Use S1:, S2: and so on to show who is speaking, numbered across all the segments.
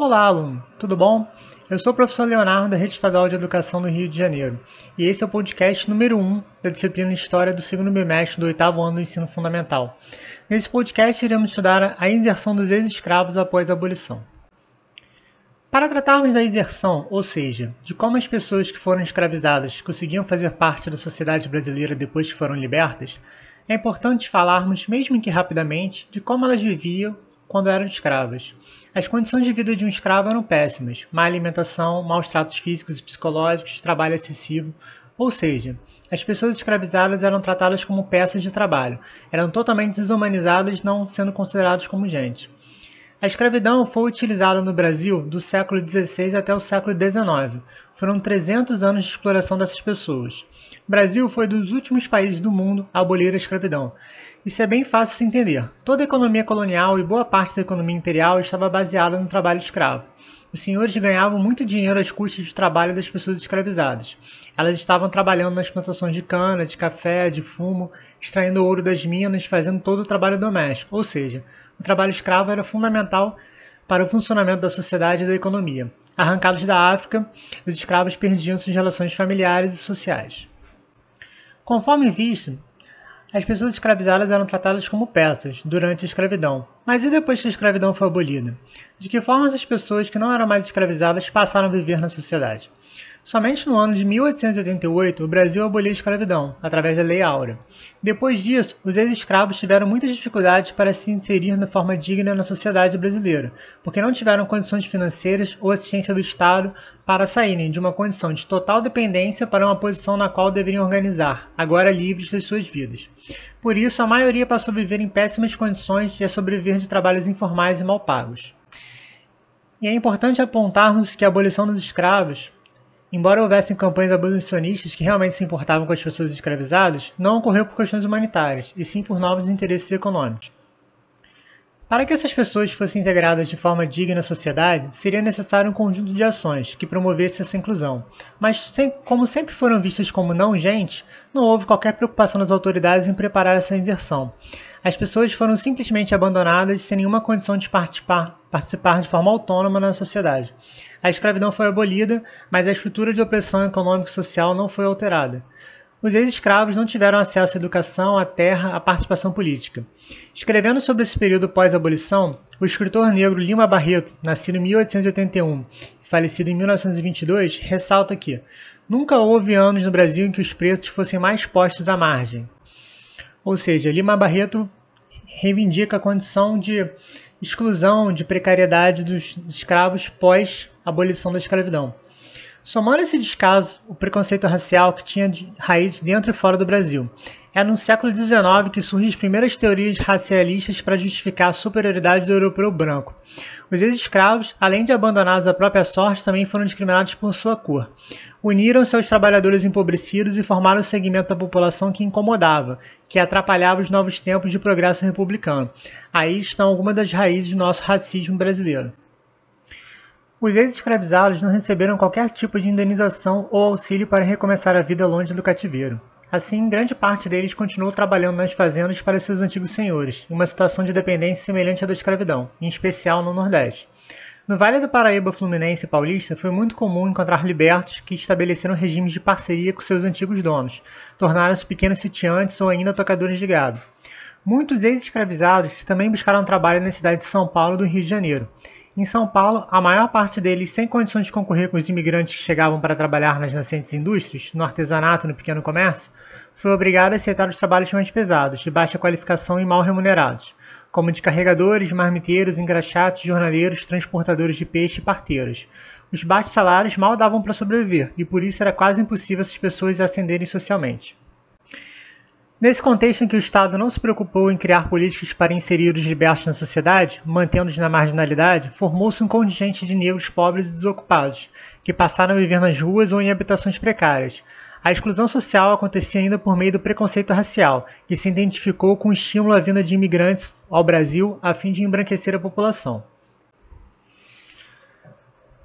S1: Olá, aluno, tudo bom? Eu sou o professor Leonardo, da Rede Estadual de Educação do Rio de Janeiro, e esse é o podcast número 1 da disciplina História do segundo bimestre do oitavo ano do ensino fundamental. Nesse podcast, iremos estudar a inserção dos ex-escravos após a abolição. Para tratarmos da inserção, ou seja, de como as pessoas que foram escravizadas conseguiam fazer parte da sociedade brasileira depois que foram libertas, é importante falarmos, mesmo que rapidamente, de como elas viviam quando eram escravas. As condições de vida de um escravo eram péssimas: má alimentação, maus tratos físicos e psicológicos, trabalho excessivo. Ou seja, as pessoas escravizadas eram tratadas como peças de trabalho, eram totalmente desumanizadas, não sendo consideradas como gente. A escravidão foi utilizada no Brasil do século XVI até o século XIX. Foram 300 anos de exploração dessas pessoas. O Brasil foi dos últimos países do mundo a abolir a escravidão. Isso é bem fácil de se entender. Toda a economia colonial e boa parte da economia imperial estava baseada no trabalho escravo. Os senhores ganhavam muito dinheiro às custas do trabalho das pessoas escravizadas. Elas estavam trabalhando nas plantações de cana, de café, de fumo, extraindo ouro das minas, fazendo todo o trabalho doméstico, ou seja, o trabalho escravo era fundamental para o funcionamento da sociedade e da economia. Arrancados da África, os escravos perdiam suas relações familiares e sociais. Conforme visto, as pessoas escravizadas eram tratadas como peças durante a escravidão. Mas e depois que a escravidão foi abolida? De que forma as pessoas que não eram mais escravizadas passaram a viver na sociedade? Somente no ano de 1888 o Brasil aboliu a escravidão, através da Lei Áurea. Depois disso, os ex-escravos tiveram muitas dificuldades para se inserir de forma digna na sociedade brasileira, porque não tiveram condições financeiras ou assistência do Estado para saírem de uma condição de total dependência para uma posição na qual deveriam organizar, agora livres das suas vidas. Por isso, a maioria passou a viver em péssimas condições e a sobreviver de trabalhos informais e mal pagos. E é importante apontarmos que a abolição dos escravos Embora houvessem campanhas abolicionistas que realmente se importavam com as pessoas escravizadas, não ocorreu por questões humanitárias, e sim por novos interesses econômicos. Para que essas pessoas fossem integradas de forma digna à sociedade, seria necessário um conjunto de ações que promovesse essa inclusão. Mas, como sempre foram vistas como não gente, não houve qualquer preocupação das autoridades em preparar essa inserção. As pessoas foram simplesmente abandonadas sem nenhuma condição de participar, participar de forma autônoma na sociedade. A escravidão foi abolida, mas a estrutura de opressão econômica e social não foi alterada. Os ex-escravos não tiveram acesso à educação, à terra, à participação política. Escrevendo sobre esse período pós-abolição, o escritor negro Lima Barreto, nascido em 1881 e falecido em 1922, ressalta que nunca houve anos no Brasil em que os pretos fossem mais postos à margem. Ou seja, Lima Barreto reivindica a condição de exclusão, de precariedade dos escravos pós-abolição da escravidão. Somando esse descaso, o preconceito racial que tinha raízes dentro e fora do Brasil. É no século XIX que surgem as primeiras teorias racialistas para justificar a superioridade do europeu branco. Os ex-escravos, além de abandonados à própria sorte, também foram discriminados por sua cor. Uniram-se aos trabalhadores empobrecidos e formaram um segmento da população que incomodava, que atrapalhava os novos tempos de progresso republicano. Aí estão algumas das raízes do nosso racismo brasileiro. Os ex-escravizados não receberam qualquer tipo de indenização ou auxílio para recomeçar a vida longe do cativeiro. Assim, grande parte deles continuou trabalhando nas fazendas para seus antigos senhores, em uma situação de dependência semelhante à da escravidão, em especial no Nordeste. No Vale do Paraíba Fluminense e Paulista, foi muito comum encontrar libertos que estabeleceram regimes de parceria com seus antigos donos, tornaram-se pequenos sitiantes ou ainda tocadores de gado. Muitos ex-escravizados também buscaram trabalho na cidade de São Paulo do Rio de Janeiro. Em São Paulo, a maior parte deles, sem condições de concorrer com os imigrantes que chegavam para trabalhar nas nascentes indústrias, no artesanato e no pequeno comércio, foi obrigado a aceitar os trabalhos mais pesados, de baixa qualificação e mal remunerados, como de carregadores, marmiteiros, engraxates, jornaleiros, transportadores de peixe e parteiros. Os baixos salários mal davam para sobreviver, e por isso era quase impossível essas pessoas ascenderem socialmente. Nesse contexto em que o Estado não se preocupou em criar políticas para inserir os libertos na sociedade, mantendo-os na marginalidade, formou-se um contingente de negros pobres e desocupados, que passaram a viver nas ruas ou em habitações precárias. A exclusão social acontecia ainda por meio do preconceito racial, que se identificou com o estímulo à vinda de imigrantes ao Brasil a fim de embranquecer a população.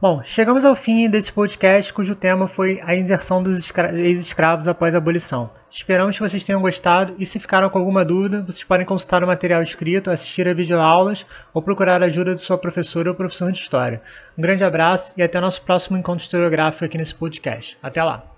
S1: Bom, chegamos ao fim desse podcast cujo tema foi a inserção dos ex-escravos após a abolição. Esperamos que vocês tenham gostado e se ficaram com alguma dúvida, vocês podem consultar o material escrito, assistir a videoaulas ou procurar a ajuda de sua professora ou professor de história. Um grande abraço e até nosso próximo encontro historiográfico aqui nesse podcast. Até lá!